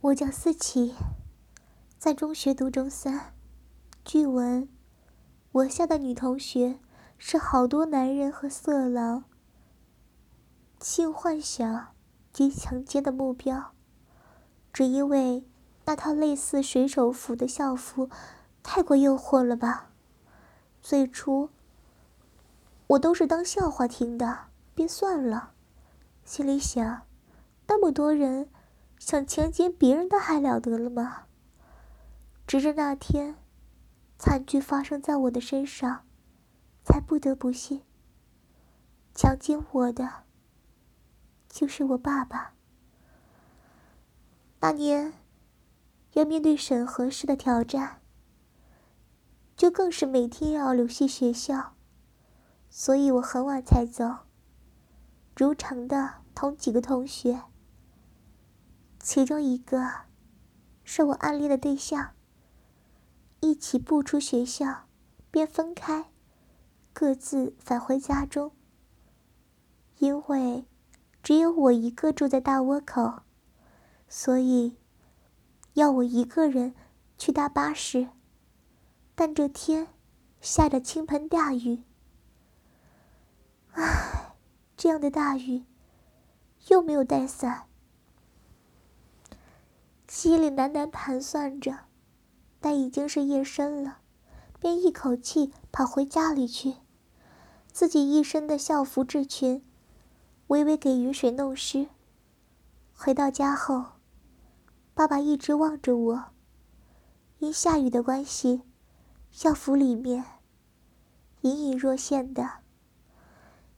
我叫思琪，在中学读中三。据闻，我校的女同学是好多男人和色狼性幻想及强奸的目标，只因为那套类似水手服的校服太过诱惑了吧？最初我都是当笑话听的，便算了，心里想，那么多人。想强奸别人的还了得了吗？直至那天，惨剧发生在我的身上，才不得不信，强奸我的就是我爸爸。那年要面对审核式的挑战，就更是每天要留系学校，所以我很晚才走，如常的同几个同学。其中一个是我暗恋的对象。一起步出学校，便分开，各自返回家中。因为只有我一个住在大窝口，所以要我一个人去搭巴士。但这天下着倾盆大雨，唉，这样的大雨，又没有带伞。心里喃喃盘算着，但已经是夜深了，便一口气跑回家里去。自己一身的校服制裙，微微给雨水弄湿。回到家后，爸爸一直望着我。因下雨的关系，校服里面隐隐若现的。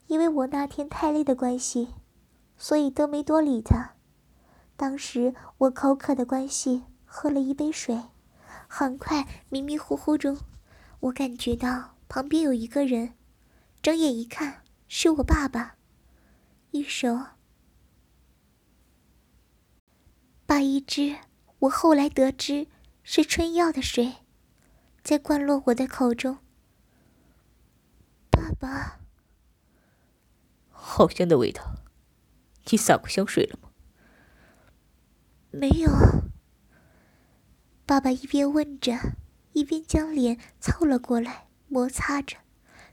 因为我那天太累的关系，所以都没多理他。当时我口渴的关系，喝了一杯水，很快迷迷糊糊中，我感觉到旁边有一个人，睁眼一看是我爸爸，一手把一只我后来得知是春药的水，在灌落我的口中。爸爸，好香的味道，你撒过香水了吗？没有。爸爸一边问着，一边将脸凑了过来，摩擦着，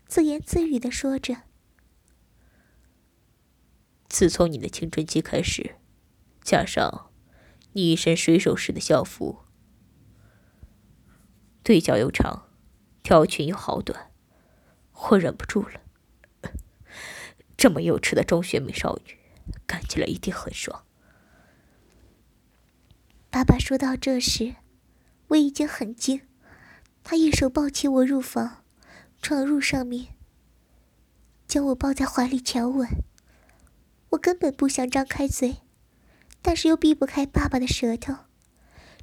自言自语的说着：“自从你的青春期开始，加上你一身水手式的校服，腿脚又长，条裙又好短，我忍不住了。这么幼稚的中学美少女，干起来一定很爽。”爸爸说到这时，我已经很惊。他一手抱起我入房，闯入上面，将我抱在怀里强吻。我根本不想张开嘴，但是又避不开爸爸的舌头，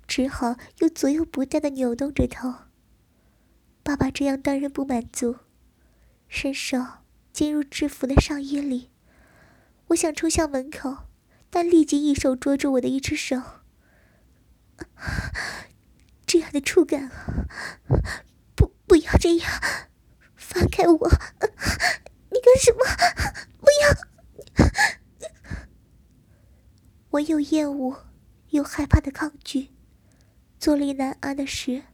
只好又左右不断的扭动着头。爸爸这样当然不满足，伸手进入制服的上衣里。我想冲向门口，但立即一手捉住我的一只手。这样的触感啊！不，不要这样，放开我！你干什么？不要！我又厌恶又害怕的抗拒，坐立难安的时，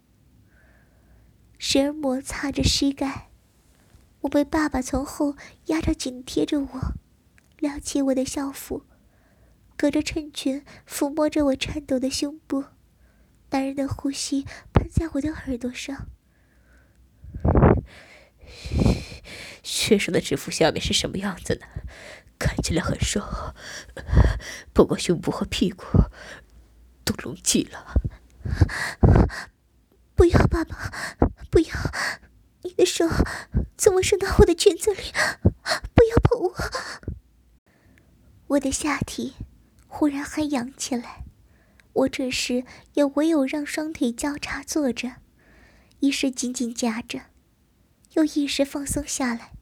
时而摩擦着膝盖。我被爸爸从后压着，紧贴着我，撩起我的校服。隔着衬裙抚摸着我颤抖的胸部，男人的呼吸喷在我的耳朵上。学生的制服下面是什么样子呢？看起来很瘦，不过胸部和屁股都隆起了。不要，爸爸，不要！你的手怎么伸到我的裙子里？不要碰我！我的下体。忽然还痒起来，我这时也唯有让双腿交叉坐着，一时紧紧夹着，又一时放松下来，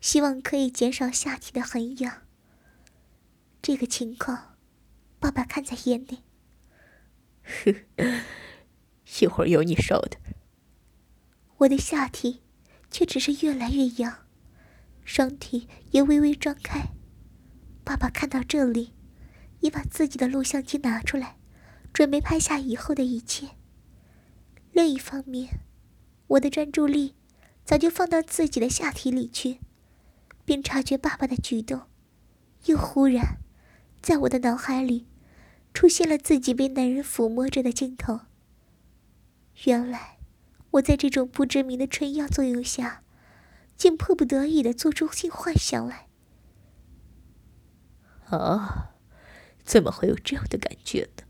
希望可以减少下体的痕痒。这个情况，爸爸看在眼里。呵，一会儿有你受的。我的下体却只是越来越痒，双腿也微微张开。爸爸看到这里。也把自己的录像机拿出来，准备拍下以后的一切。另一方面，我的专注力早就放到自己的下体里去，并察觉爸爸的举动，又忽然在我的脑海里出现了自己被男人抚摸着的镜头。原来，我在这种不知名的春药作用下，竟迫不得已的做出性幻想来。啊，怎么会有这样的感觉呢？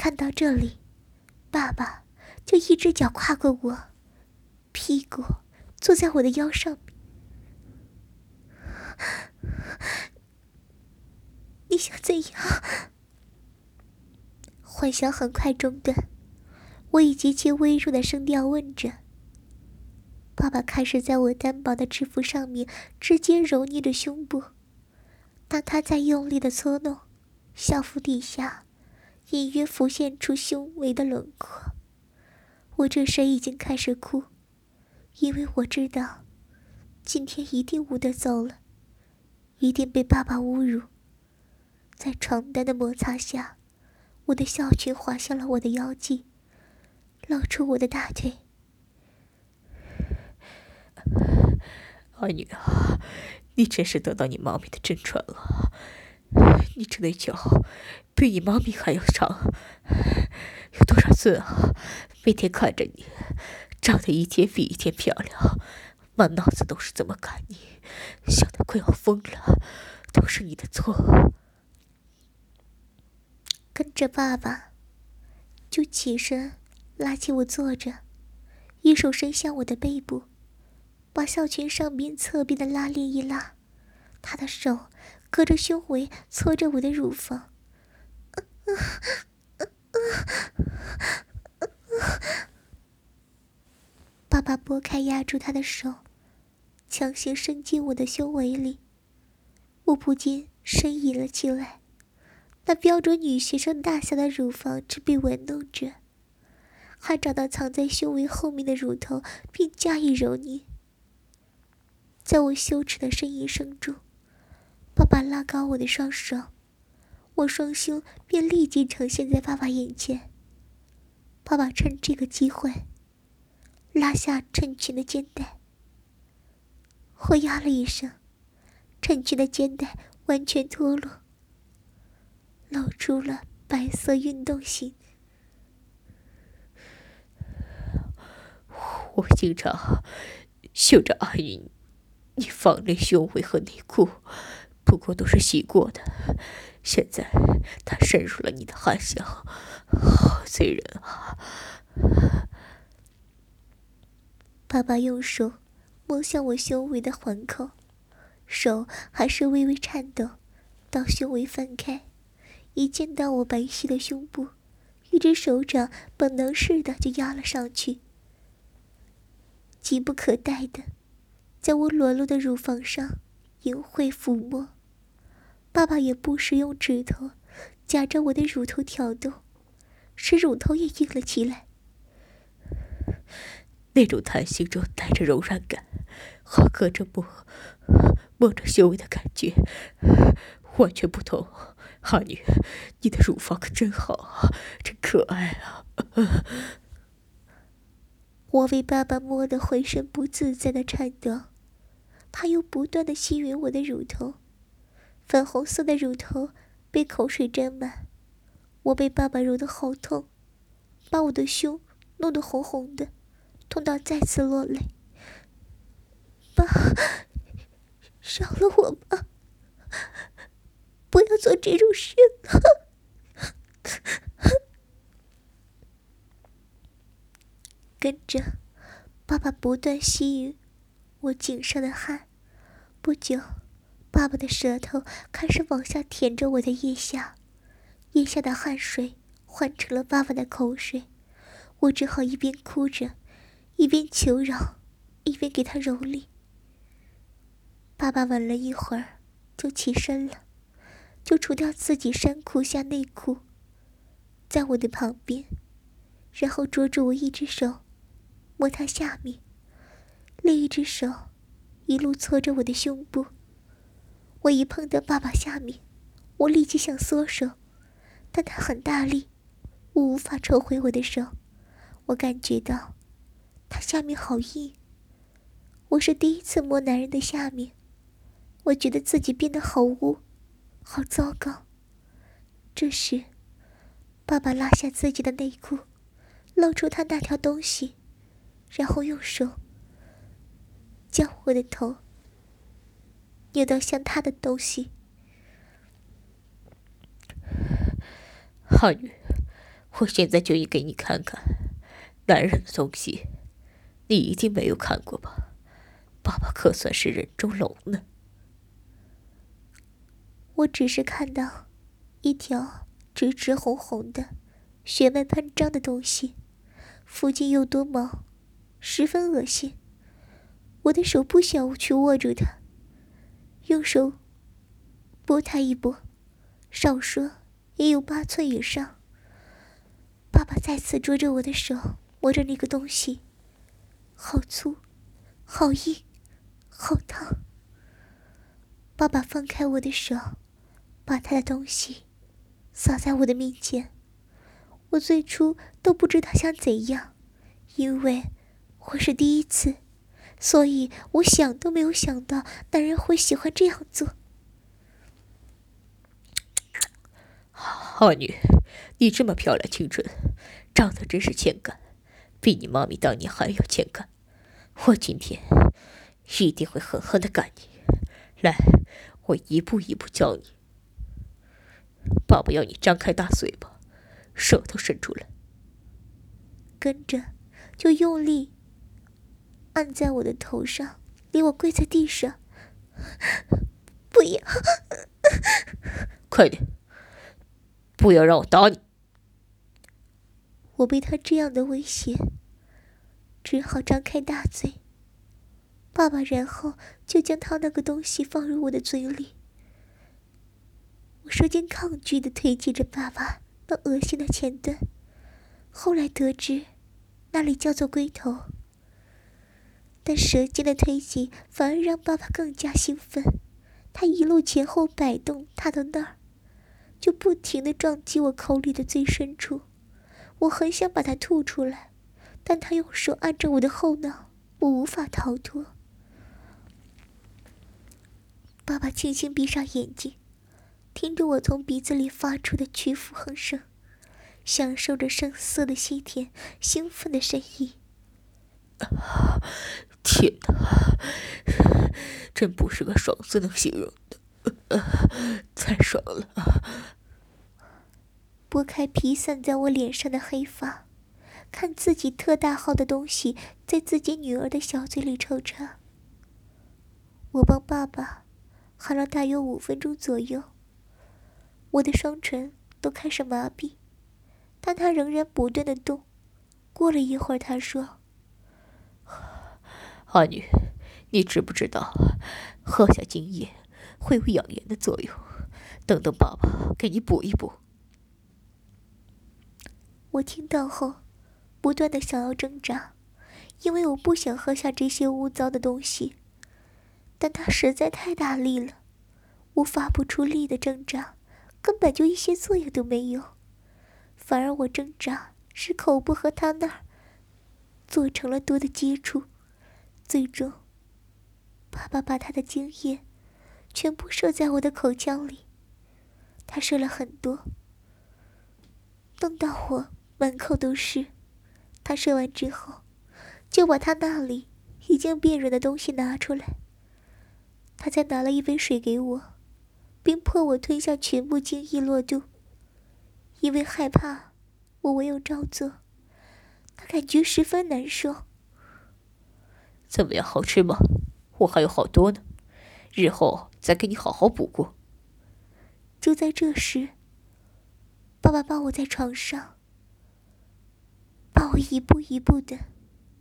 看到这里。爸爸就一只脚跨过我，屁股坐在我的腰上面。你想怎样？幻想很快中断，我以极其微弱的声调问着。爸爸开始在我单薄的制服上面直接揉捏着胸部，当他在用力的搓弄，校服底下。隐约浮现出胸围的轮廓，我这时已经开始哭，因为我知道，今天一定无得走了，一定被爸爸侮辱。在床单的摩擦下，我的校裙滑向了我的腰际，露出我的大腿。阿女啊，你真是得到你妈咪的真传了，你这对脚。比你妈咪还要长，有多少次啊？每天看着你，长得一天比一天漂亮，满脑子都是怎么看你，想得快要疯了，都是你的错。跟着爸爸，就起身拉起我坐着，一手伸向我的背部，把校裙上边侧边的拉链一拉，他的手隔着胸围搓着我的乳房。爸爸拨开压住他的手，强行伸进我的胸围里，我不禁呻吟了起来。那标准女学生大小的乳房正被玩弄着，还找到藏在胸围后面的乳头，并加以揉捏。在我羞耻的呻吟声中，爸爸拉高我的双手。我双胸便立即呈现在爸爸眼前。爸爸趁这个机会拉下衬裙的肩带，我呀了一声，衬裙的肩带完全脱落，露出了白色运动型。我经常嗅着阿云你放的胸围和内裤，不过都是洗过的。现在，他渗入了你的汗香，好醉人啊！爸爸用手摸向我胸围的环扣，手还是微微颤抖。当胸围翻开，一见到我白皙的胸部，一只手掌本能似的就压了上去，急不可待的在我裸露的乳房上淫秽抚摸。爸爸也不时用指头夹着我的乳头挑动，使乳头也硬了起来。那种弹性中带着柔软感，和隔着摸摸着修为的感觉完全不同。哈女，你的乳房可真好啊，真可爱啊！我为爸爸摸得浑身不自在的颤抖，他又不断的吸吮我的乳头。粉红色的乳头被口水沾满，我被爸爸揉得好痛，把我的胸弄得红红的，痛到再次落泪。爸，饶了我吧，不要做这种事了。跟着，爸爸不断吸吮我颈上的汗，不久。爸爸的舌头开始往下舔着我的腋下，腋下的汗水换成了爸爸的口水，我只好一边哭着，一边求饶，一边给他蹂躏。爸爸吻了一会儿，就起身了，就除掉自己衫裤下内裤，在我的旁边，然后捉住我一只手，摸他下面，另一只手一路搓着我的胸部。我一碰到爸爸下面，我立即想缩手，但他很大力，我无法抽回我的手。我感觉到他下面好硬。我是第一次摸男人的下面，我觉得自己变得好污，好糟糕。这时，爸爸拉下自己的内裤，露出他那条东西，然后用手将我的头扭到像他的东西。浩宇，我现在就给你看看男人的东西，你一定没有看过吧？爸爸可算是人中龙呢。我只是看到一条直直红红的、血脉喷张的东西，附近又多毛，十分恶心。我的手不想去握住它，用手拨它一拨，少说。也有八寸以上。爸爸再次捉着我的手，摸着那个东西，好粗，好硬，好烫。爸爸放开我的手，把他的东西撒在我的面前。我最初都不知道想怎样，因为我是第一次，所以我想都没有想到男人会喜欢这样做。浩女，你这么漂亮清纯，长得真是欠干，比你妈咪当年还要欠干。我今天一定会狠狠的干你。来，我一步一步教你。爸爸要你张开大嘴巴，舌头伸出来，跟着就用力按在我的头上，令我跪在地上。不要，快点！不要让我打你！我被他这样的威胁，只好张开大嘴。爸爸然后就将他那个东西放入我的嘴里。我瞬间抗拒的推挤着爸爸那恶心的前端，后来得知那里叫做龟头。但舌尖的推挤反而让爸爸更加兴奋，他一路前后摆动踏到那儿。就不停的撞击我口里的最深处，我很想把它吐出来，但他用手按着我的后脑，我无法逃脱。爸爸轻轻闭上眼睛，听着我从鼻子里发出的屈服哼声，享受着声色的吸甜，兴奋的呻吟。天哪，真不是个爽字能形容的。太爽了！拨开披散在我脸上的黑发，看自己特大号的东西在自己女儿的小嘴里抽插。我帮爸爸喊了大约五分钟左右，我的双唇都开始麻痹，但他仍然不断的动。过了一会儿，他说：“阿女，你知不知道喝下精液？”会有养颜的作用，等等，爸爸给你补一补。我听到后，不断的想要挣扎，因为我不想喝下这些污糟的东西，但它实在太大力了，我发不出力的挣扎，根本就一些作用都没有，反而我挣扎使口部和他那儿做成了多的接触，最终，爸爸把他的精液。全部射在我的口腔里，他射了很多，弄到我满口都是。他射完之后，就把他那里已经变软的东西拿出来。他再拿了一杯水给我，并迫我吞下全部精液落肚。因为害怕，我唯有照做。他感觉十分难受。怎么样，好吃吗？我还有好多呢。日后再给你好好补过。就在这时，爸爸抱我在床上，把我一步一步的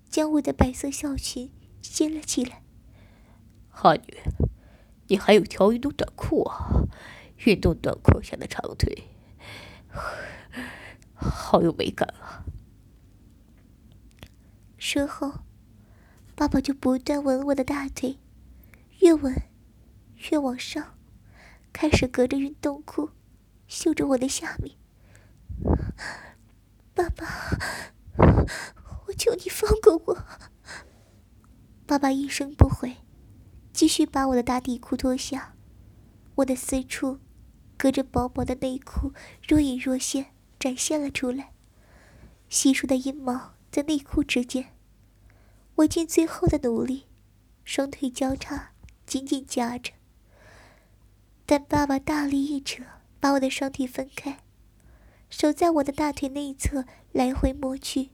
将我的白色校裙掀了起来。阿女，你还有条运动短裤啊？运动短裤下的长腿，好有美感啊！说后，爸爸就不断吻我的大腿，越吻。越往上，开始隔着运动裤，嗅着我的下面，爸爸，我求你放过我。爸爸一声不回，继续把我的大底裤脱下，我的私处隔着薄薄的内裤若隐若现展现了出来，稀疏的阴毛在内裤之间。我尽最后的努力，双腿交叉，紧紧夹着。但爸爸大力一扯，把我的双腿分开，手在我的大腿内侧来回摸去，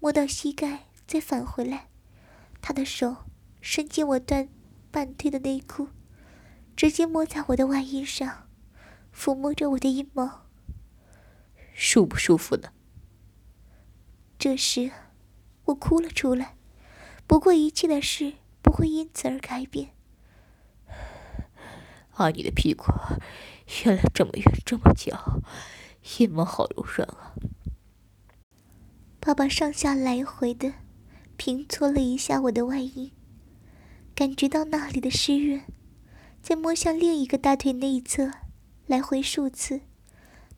摸到膝盖再返回来。他的手伸进我断半退的内裤，直接摸在我的外衣上，抚摸着我的阴毛。舒不舒服呢？这时，我哭了出来。不过一切的事不会因此而改变。阿女的屁股原来这么圆这么翘，阴毛好柔软啊！爸爸上下来回的平搓了一下我的外阴，感觉到那里的湿润，再摸向另一个大腿内侧，来回数次。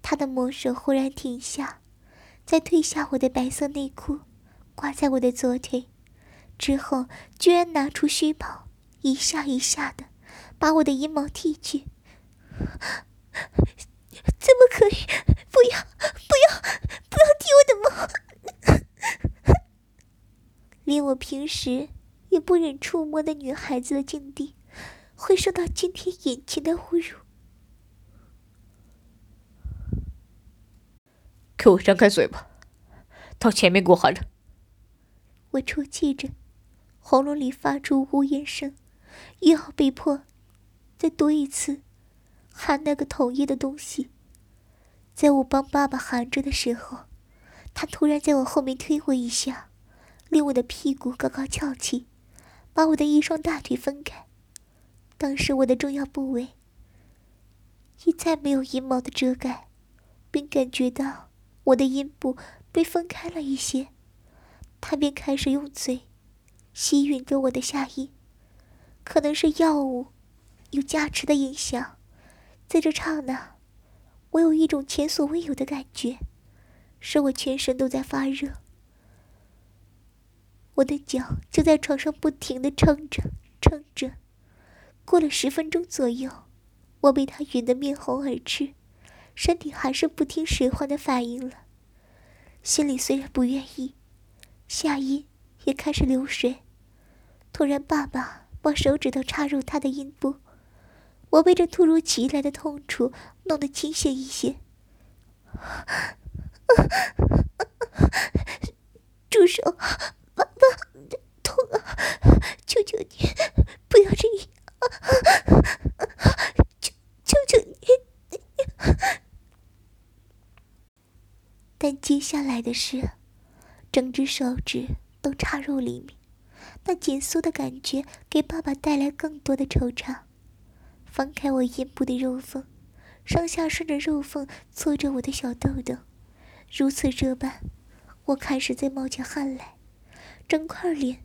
他的魔手忽然停下，再褪下我的白色内裤，挂在我的左腿。之后，居然拿出虚毛，一下一下的把我的阴毛剃去。怎么可以？不要，不要，不要剃我的毛！连我平时也不忍触摸的女孩子的境地，会受到今天眼前的侮辱。给我张开嘴巴，到前面给我含着。我抽泣着。喉咙里发出呜咽声，又要被迫再多一次含那个统一的东西。在我帮爸爸含着的时候，他突然在我后面推我一下，令我的屁股高高翘起，把我的一双大腿分开。当时我的重要部位一再没有阴毛的遮盖，并感觉到我的阴部被分开了一些，他便开始用嘴。吸吮着我的下阴，可能是药物有加持的影响，在这刹那，我有一种前所未有的感觉，使我全身都在发热。我的脚就在床上不停的撑着撑着，过了十分钟左右，我被他吮得面红耳赤，身体还是不听使唤的反应了。心里虽然不愿意，下阴。也开始流水。突然，爸爸把手指头插入他的阴部，我被这突如其来的痛楚弄得清醒一些。住手！爸爸，痛啊！求求你，不要这样！求求求你！但接下来的事，整只手指。都插入里面，那紧缩的感觉给爸爸带来更多的惆怅。放开我阴部的肉缝，上下顺着肉缝搓着我的小豆豆，如此这般，我开始在冒起汗来，整块脸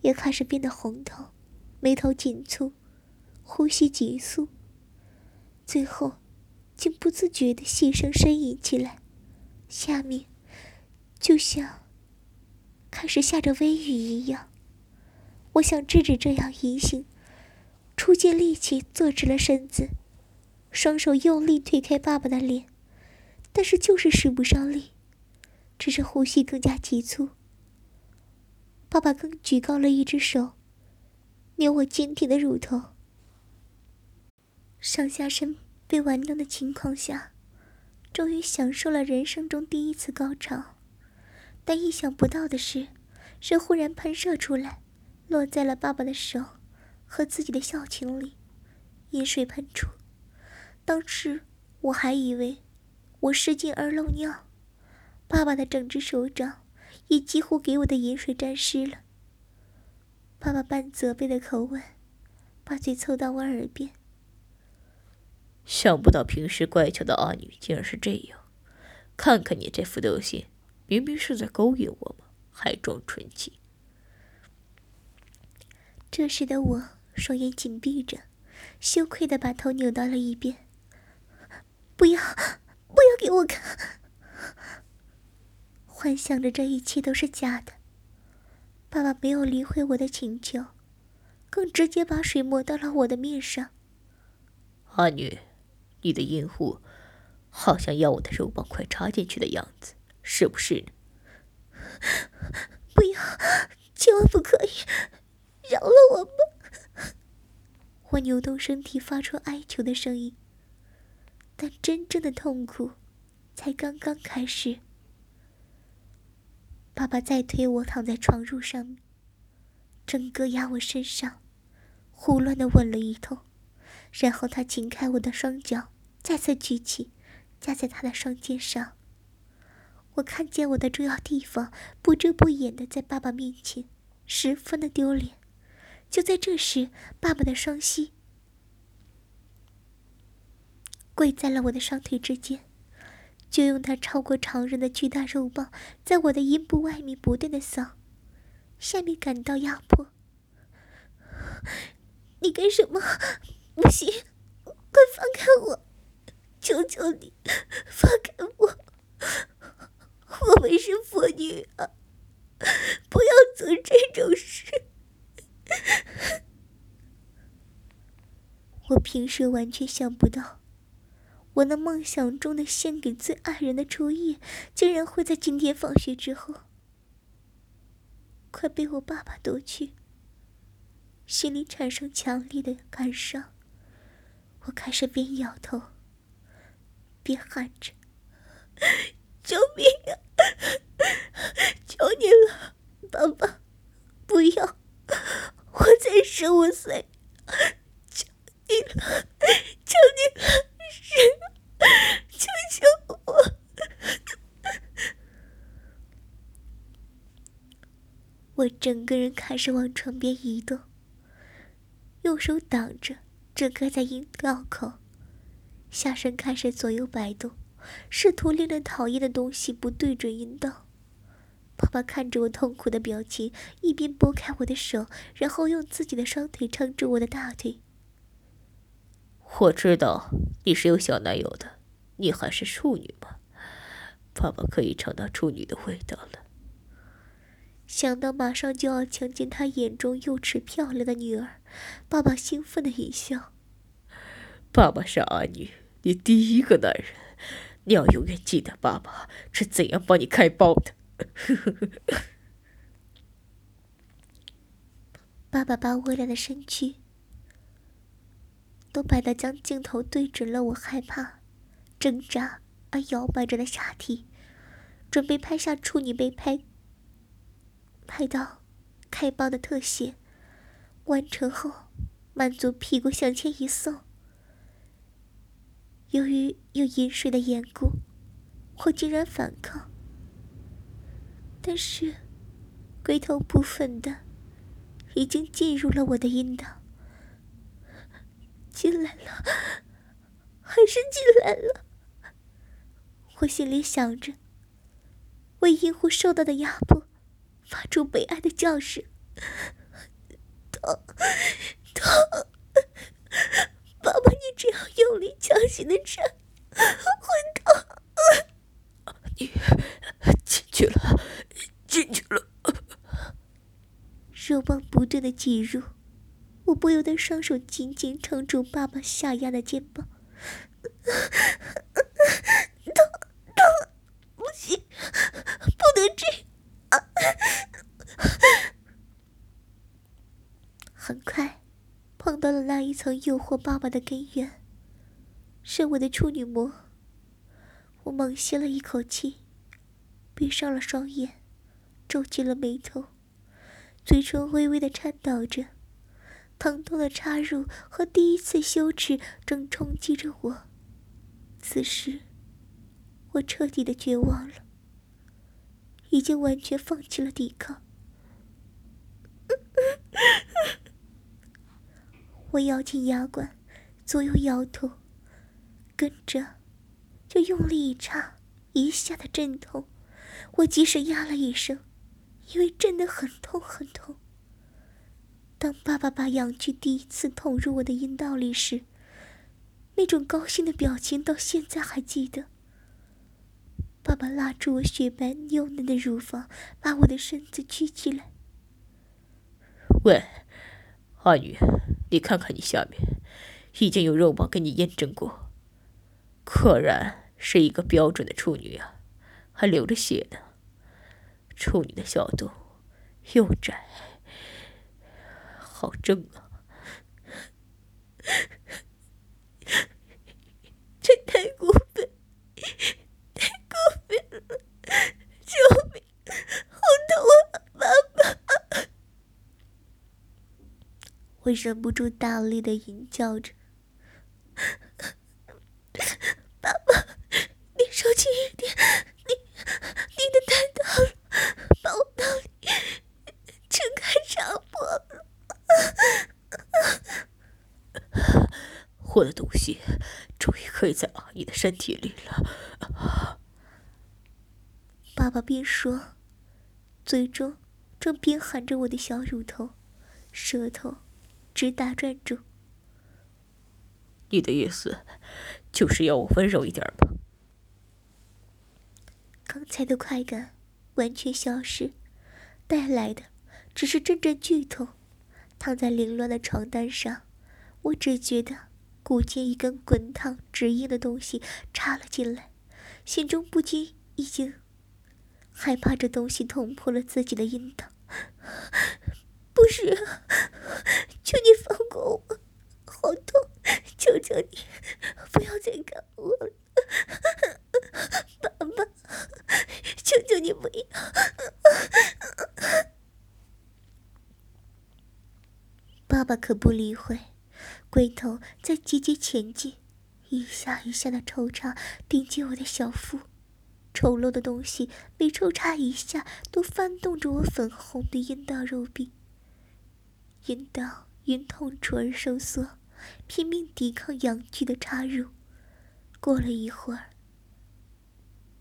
也开始变得红透，眉头紧蹙，呼吸急促，最后竟不自觉地细声呻吟起来，下面就像……开始下着微雨一样，我想制止这样淫行，出尽力气坐直了身子，双手用力推开爸爸的脸，但是就是使不上力，只是呼吸更加急促。爸爸更举高了一只手，捏我坚挺的乳头，上下身被玩弄的情况下，终于享受了人生中第一次高潮。但意想不到的是，是忽然喷射出来，落在了爸爸的手和自己的小裙里，饮水喷出。当时我还以为我失禁而漏尿，爸爸的整只手掌也几乎给我的饮水沾湿了。爸爸半责备的口吻，把嘴凑到我耳边：“想不到平时乖巧的阿女竟然是这样，看看你这副德行。”明明是在勾引我嘛？还装纯情。这时的我双眼紧闭着，羞愧的把头扭到了一边。不要，不要给我看！幻想着这一切都是假的。爸爸没有理会我的请求，更直接把水抹到了我的面上。阿女，你的阴户好像要我的肉棒快插进去的样子，是不是？不要，千万不可以，饶了我吧！我扭动身体，发出哀求的声音。但真正的痛苦才刚刚开始。爸爸再推我躺在床褥上面，整个压我身上，胡乱的吻了一通，然后他紧开我的双脚，再次举起，架在他的双肩上。我看见我的重要地方不遮不掩的在爸爸面前，十分的丢脸。就在这时，爸爸的双膝跪在了我的双腿之间。就用他超过常人的巨大肉棒，在我的阴部外面不断的扫，下面感到压迫。你干什么？不行，快放开我！求求你，放开我！我们是父女啊，不要做这种事。我平时完全想不到。我那梦想中的献给最爱人的初夜，竟然会在今天放学之后，快被我爸爸夺去。心里产生强烈的感伤，我开始边摇头，边喊着：“救命啊！求你了，爸爸，不要！我才十五岁，求你了，求你了！”是，救救我！我整个人开始往床边移动，用手挡着，遮盖在阴道口，下身开始左右摆动，试图令人讨厌的东西不对准阴道。爸爸看着我痛苦的表情，一边拨开我的手，然后用自己的双腿撑住我的大腿。我知道你是有小男友的，你还是处女吗？爸爸可以尝到处女的味道了。想到马上就要强奸他眼中幼稚漂亮的女儿，爸爸兴奋的一笑。爸爸是阿女，你第一个男人，你要永远记得爸爸是怎样帮你开包的。爸爸把微亮的身躯。都摆的将镜头对准了我害怕、挣扎而摇摆着的下体，准备拍下处女被拍拍到开包的特写。完成后，满足屁股向前一送。由于有饮水的缘故，我竟然反抗，但是龟头部分的已经进入了我的阴道。进来了，还是进来了。我心里想着，为阴户受到的压迫，发出悲哀的叫声。痛，痛！你只要用力、强行的插，会痛。你进去了，进去了。肉棒不断的挤入。我不由得双手紧紧撑住爸爸下压的肩膀，痛痛，不行，不能这样。很快，碰到了那一层诱惑爸爸的根源，是我的处女膜。我猛吸了一口气，闭上了双眼，皱起了眉头，嘴唇微微的颤抖着。疼痛的插入和第一次羞耻正冲击着我。此时，我彻底的绝望了，已经完全放弃了抵抗。我咬紧牙关，左右摇头，跟着就用力一插，一下的阵痛。我即使呀了一声，因为真的很痛很痛。当爸爸把阳具第一次捅入我的阴道里时，那种高兴的表情到现在还记得。爸爸拉住我雪白幼嫩的乳房，把我的身子举起来。喂，阿女，你看看你下面，已经有肉棒给你验证过，果然是一个标准的处女啊，还流着血呢。处女的小肚又窄，好正啊！这太过分，太过分了！救命！好痛啊，爸爸！我忍不住大力的吟叫着：“爸爸，你收轻一点，你你的太大了。”把我那里撑开插破了，我的东西终于可以在阿姨的身体里了。爸爸边说，嘴中正边含着我的小乳头，舌头直打转住。你的意思就是要我温柔一点吧？刚才的快感。完全消失，带来的只是阵阵剧痛。躺在凌乱的床单上，我只觉得骨间一根滚烫直硬的东西插了进来，心中不禁已经害怕这东西捅破了自己的阴道。不是，求你放过我，好痛！求求你，不要再干我了，爸爸。求求你不要！爸爸可不理会，龟头在节节前进，一下一下的抽插顶进我的小腹，丑陋的东西每抽插一下都翻动着我粉红的阴道肉壁，阴道因痛楚而收缩，拼命抵抗阳具的插入。过了一会儿。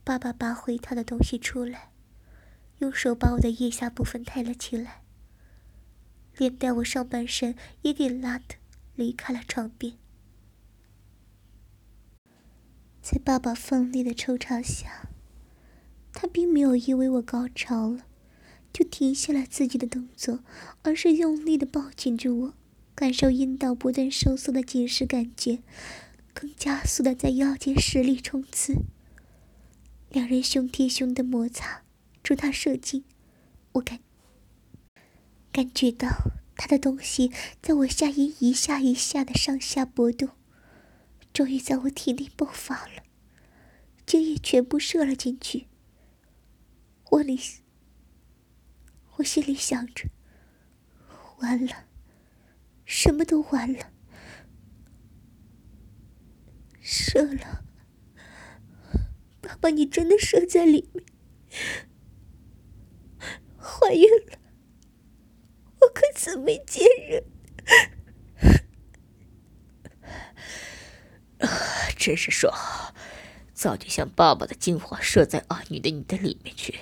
爸爸拔回他的东西出来，用手把我的腋下部分抬了起来，连带我上半身也给拉的离开了床边。在爸爸奋力的抽插下，他并没有因为我高潮了就停下了自己的动作，而是用力的抱紧着我，感受阴道不断收缩的紧实感觉，更加速的在腰间实力冲刺。两人胸贴胸的摩擦，助他射精。我感感觉到他的东西在我下阴一下一下的上下波动，终于在我体内爆发了，精液全部射了进去。我里，我心里想着，完了，什么都完了，射了。爸爸，你真的射在里面，怀孕了，我可怎么见人？真是爽，早就想爸爸的精华射在阿女的你的里面去，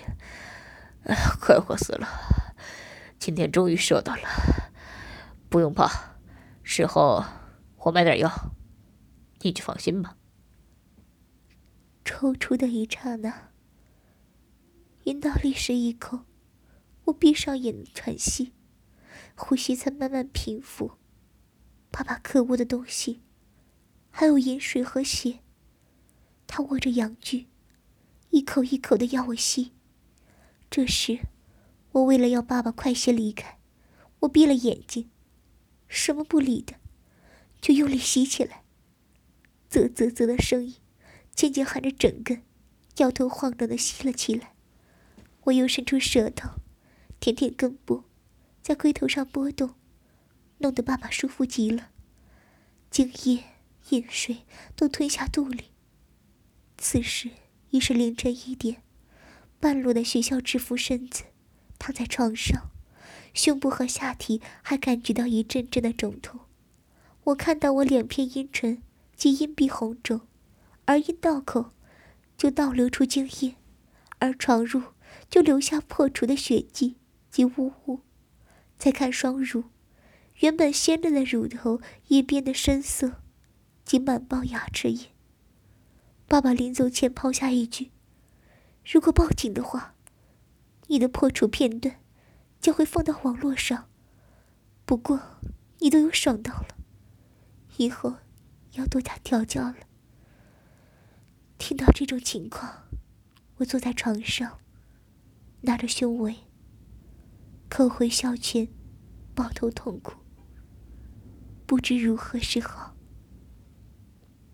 快活死了！今天终于射到了，不用怕，事后我买点药，你就放心吧。抽出的一刹那，阴道立时一口，我闭上眼喘息，呼吸才慢慢平复。爸爸可恶的东西，还有饮水和血。他握着阳具，一口一口的要我吸。这时，我为了要爸爸快些离开，我闭了眼睛，什么不理的，就用力吸起来，啧啧啧的声音。渐渐含着整根，摇头晃脑的吸了起来。我又伸出舌头，舔舔根部，在龟头上拨动，弄得爸爸舒服极了。精液、饮水都吞下肚里。此时已是凌晨一点，半裸的学校制服身子躺在床上，胸部和下体还感觉到一阵阵的肿痛。我看到我两片阴唇及阴壁红肿。而阴道口就倒流出精液，而床褥就留下破除的血迹及污物。再看双乳，原本鲜嫩的乳头也变得深色，及满包牙齿印。爸爸临走前抛下一句：“如果报警的话，你的破处片段将会放到网络上。不过，你都有爽到了，以后要多加调教了。听到这种情况，我坐在床上，拿着胸围，扣回笑拳，抱头痛哭，不知如何是好。